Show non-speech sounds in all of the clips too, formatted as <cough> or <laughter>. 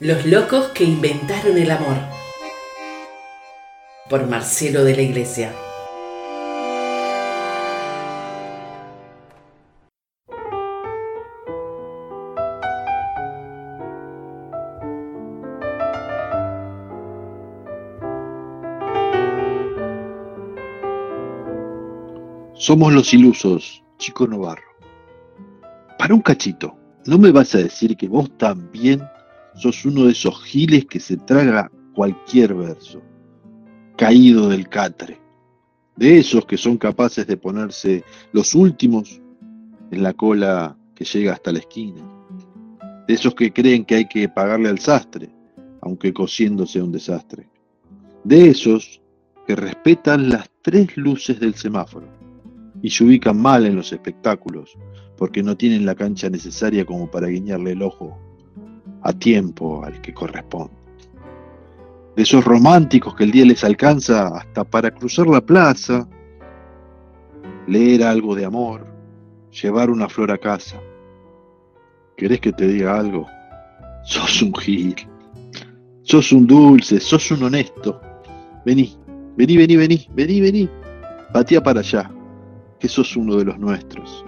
Los locos que inventaron el amor. Por Marcelo de la Iglesia. Somos los ilusos, Chico Novarro. Para un cachito, ¿no me vas a decir que vos también sos uno de esos giles que se traga cualquier verso, caído del catre? De esos que son capaces de ponerse los últimos en la cola que llega hasta la esquina. De esos que creen que hay que pagarle al sastre, aunque cosiendo sea un desastre. De esos que respetan las tres luces del semáforo y se ubican mal en los espectáculos porque no tienen la cancha necesaria como para guiñarle el ojo a tiempo al que corresponde. De esos románticos que el día les alcanza hasta para cruzar la plaza, leer algo de amor, llevar una flor a casa. ¿Querés que te diga algo? Sos un gil, sos un dulce, sos un honesto. Vení, vení, vení, vení, vení, vení. Patea para allá que sos uno de los nuestros.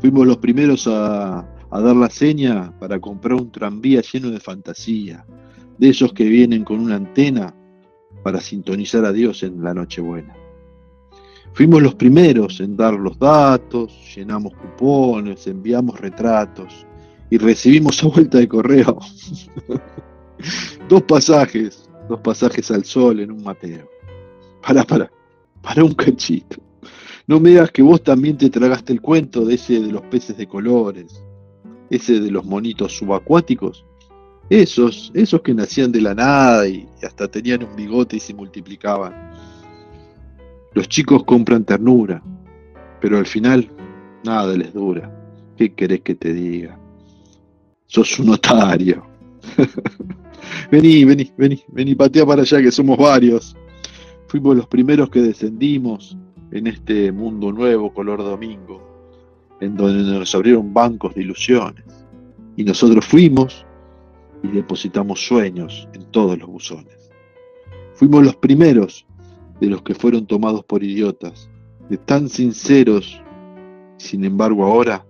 Fuimos los primeros a, dar la seña para comprar un tranvía lleno de fantasía, de esos que vienen con una antena para sintonizar a Dios en la Nochebuena. Fuimos los primeros en dar los datos, llenamos cupones, enviamos retratos y recibimos a vuelta de correo <laughs> dos pasajes, dos pasajes al sol en un mateo. Para, para, para un cachito. No me digas que vos también te tragaste el cuento de ese de los peces de colores, ese de los monitos subacuáticos. Esos, esos que nacían de la nada y hasta tenían un bigote y se multiplicaban. Los chicos compran ternura, pero al final nada les dura. ¿Qué querés que te diga? Sos un otario. <laughs> vení, vení, vení, vení, patea para allá que somos varios. Fuimos los primeros que descendimos en este mundo nuevo color domingo, en donde nos abrieron bancos de ilusiones. Y nosotros fuimos y depositamos sueños en todos los buzones. Fuimos los primeros de los que fueron tomados por idiotas, de tan sinceros, sin embargo ahora,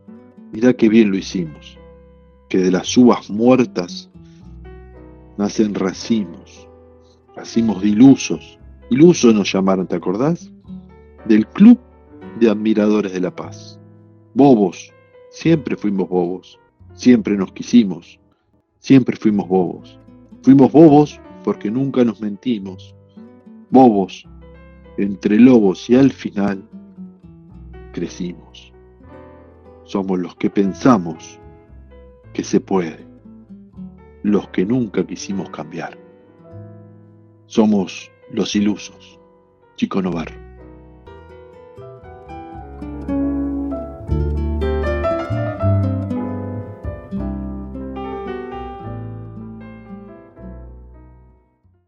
mirá qué bien lo hicimos, que de las uvas muertas nacen racimos, racimos de ilusos. Ilusos nos llamaron, ¿te acordás? del Club de Admiradores de la Paz. Bobos, siempre fuimos bobos, siempre nos quisimos, siempre fuimos bobos. Fuimos bobos porque nunca nos mentimos, bobos entre lobos y al final crecimos. Somos los que pensamos que se puede, los que nunca quisimos cambiar. Somos los ilusos, Chico Novar.